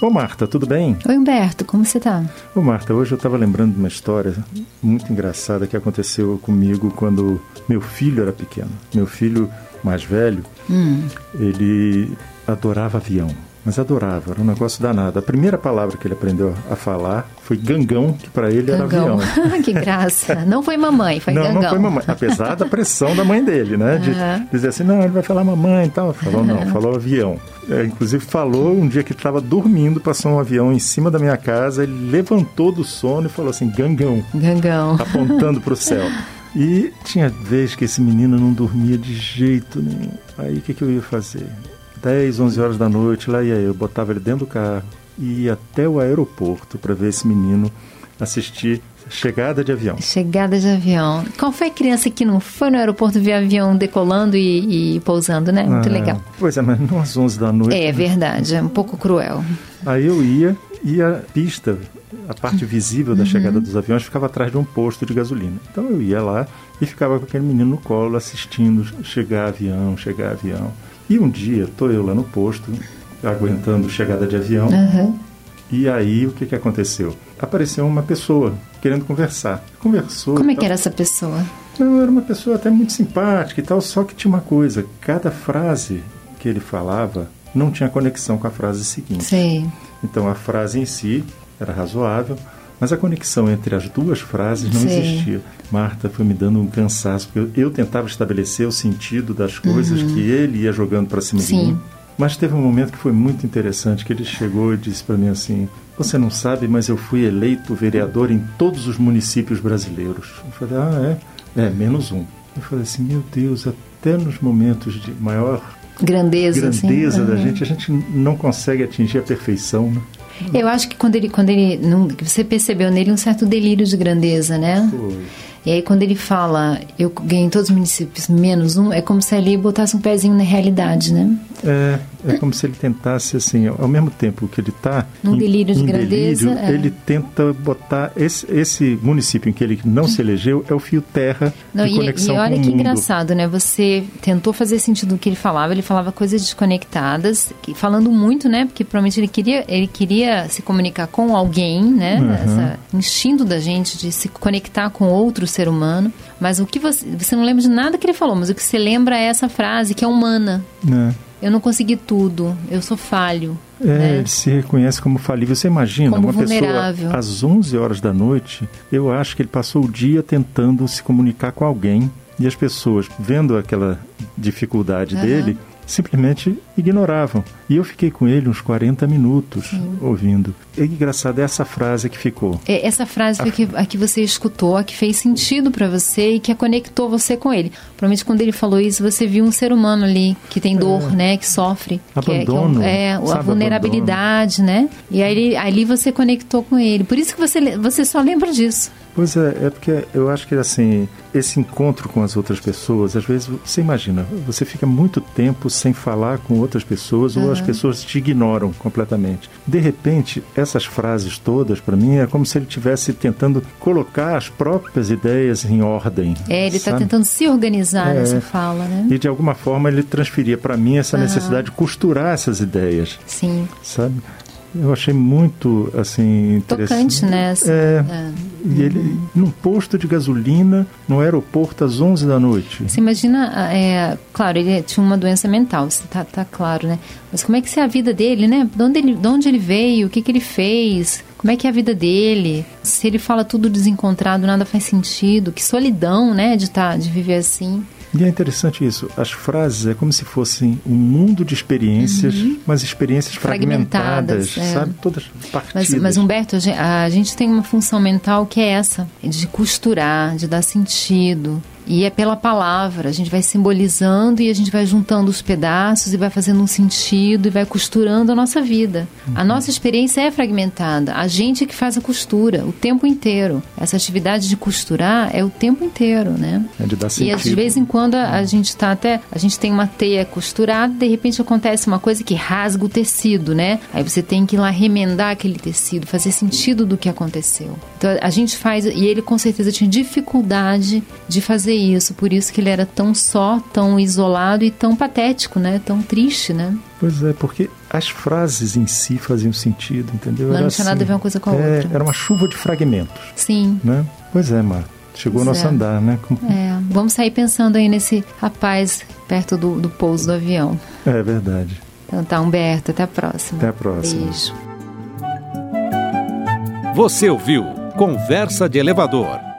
Ô Marta, tudo bem? Oi Humberto, como você tá? Ô Marta, hoje eu estava lembrando de uma história muito engraçada que aconteceu comigo quando meu filho era pequeno. Meu filho mais velho, hum. ele adorava avião mas adorava, era um negócio danado. A primeira palavra que ele aprendeu a falar foi gangão, que para ele gangão. era avião. que graça. Não foi mamãe, foi não, gangão. Não, foi mamãe, apesar da pressão da mãe dele, né? De uhum. dizer assim, não, ele vai falar mamãe e tal. Falou não, falou avião. É, inclusive falou um dia que estava dormindo, passou um avião em cima da minha casa, ele levantou do sono e falou assim, gangão. Gangão. Apontando para o céu. E tinha vez que esse menino não dormia de jeito nenhum. Aí o que, que eu ia fazer? 10, 11 horas da noite, lá ia eu, botava ele dentro do carro e ia até o aeroporto para ver esse menino assistir chegada de avião. Chegada de avião. Qual foi a criança que não foi no aeroporto ver avião decolando e, e pousando, né? Muito ah, legal. Pois é, mas não às 11 da noite. É né? verdade, é um pouco cruel. Aí eu ia e a pista, a parte visível da uhum. chegada dos aviões ficava atrás de um posto de gasolina. Então eu ia lá e ficava com aquele menino no colo assistindo chegar avião, chegar avião. E um dia, estou eu lá no posto, aguentando chegada de avião, uhum. e aí o que, que aconteceu? Apareceu uma pessoa querendo conversar. Conversou. Como é que era essa pessoa? Não, era uma pessoa até muito simpática e tal, só que tinha uma coisa: cada frase que ele falava não tinha conexão com a frase seguinte. Sim. Então a frase em si era razoável, mas a conexão entre as duas frases não Sim. existia. Marta foi me dando um cansaço, porque eu, tentava estabelecer o sentido das coisas uhum. que ele ia jogando para cima Sim. de mim. Mas teve um momento que foi muito interessante, que ele chegou e disse para mim assim: "Você não sabe, mas eu fui eleito vereador em todos os municípios brasileiros". Eu falei: "Ah, é? É, menos um". Eu falei assim: "Meu Deus, até nos momentos de maior grandeza, grandeza assim. da uhum. gente, a gente não consegue atingir a perfeição, né? Eu acho que quando ele, quando ele você percebeu nele um certo delírio de grandeza, né? Foi. E aí quando ele fala, eu ganhei em todos os municípios menos um, é como se ali botasse um pezinho na realidade, né? É, é como se ele tentasse, assim, ao mesmo tempo que ele está... Num delírio de grandeza. Delírio, é. Ele tenta botar... Esse, esse município em que ele não se elegeu é o fio terra não, de conexão e, e olha com que o mundo. engraçado, né? Você tentou fazer sentido do que ele falava, ele falava coisas desconectadas, falando muito, né? Porque provavelmente ele queria, ele queria se comunicar com alguém, né? Uhum. Essa instinto da gente de se conectar com outro ser humano. Mas o que você... Você não lembra de nada que ele falou, mas o que você lembra é essa frase que é humana. É eu não consegui tudo, eu sou falho. É, né? ele se reconhece como falível. Você imagina, como uma vulnerável. pessoa às 11 horas da noite, eu acho que ele passou o dia tentando se comunicar com alguém e as pessoas, vendo aquela dificuldade uhum. dele, simplesmente ignoravam. E eu fiquei com ele uns 40 minutos Sim. ouvindo. É engraçado, é essa frase que ficou. É, essa frase a... Que, a que você escutou, a que fez sentido para você e que a conectou você com ele. Provavelmente quando ele falou isso, você viu um ser humano ali que tem dor, é. né, que sofre. Abandono. Que é, que é, a vulnerabilidade, abandono. né? E aí ali você conectou com ele. Por isso que você, você só lembra disso. Pois é, é porque eu acho que assim, esse encontro com as outras pessoas, às vezes você imagina, você fica muito tempo sem falar com outras pessoas uhum. ou as pessoas te ignoram completamente. De repente, essas frases todas, para mim, é como se ele estivesse tentando colocar as próprias ideias em ordem. É, ele está tentando se organizar é, nessa fala, né? E de alguma forma ele transferia para mim essa uhum. necessidade de costurar essas ideias. Sim. Sabe? Eu achei muito, assim, Tocante, né? Assim, é, é. E ele, num posto de gasolina, no aeroporto, às 11 da noite. Você imagina, é, claro, ele tinha uma doença mental, tá, tá claro, né? Mas como é que é a vida dele, né? De onde ele, de onde ele veio, o que, que ele fez, como é que é a vida dele? Se ele fala tudo desencontrado, nada faz sentido. Que solidão, né, de, tá, de viver assim. E é interessante isso. As frases é como se fossem um mundo de experiências, uhum. mas experiências fragmentadas, fragmentadas é. sabe? Todas partidas. Mas, mas, Humberto, a gente tem uma função mental que é essa, de costurar, de dar sentido, e é pela palavra, a gente vai simbolizando e a gente vai juntando os pedaços e vai fazendo um sentido e vai costurando a nossa vida. Uhum. A nossa experiência é fragmentada, a gente é que faz a costura o tempo inteiro. Essa atividade de costurar é o tempo inteiro, né? É de dar sentido. E de vez em quando a, a gente está até, a gente tem uma teia costurada, de repente acontece uma coisa que rasga o tecido, né? Aí você tem que ir lá remendar aquele tecido, fazer sentido do que aconteceu. Então a gente faz, e ele com certeza tinha dificuldade de fazer isso, por isso que ele era tão só, tão isolado e tão patético, né? Tão triste, né? Pois é, porque as frases em si faziam sentido, entendeu? Mas era não tinha assim, nada a ver uma coisa com a é, outra. Era uma chuva de fragmentos. Sim. Né? Pois é, Marta. Chegou o nosso é. andar, né? Com... É, vamos sair pensando aí nesse rapaz perto do, do pouso do avião. É verdade. Então tá, Humberto, até a próxima. Até a próxima. Beijo. Você ouviu Conversa de Elevador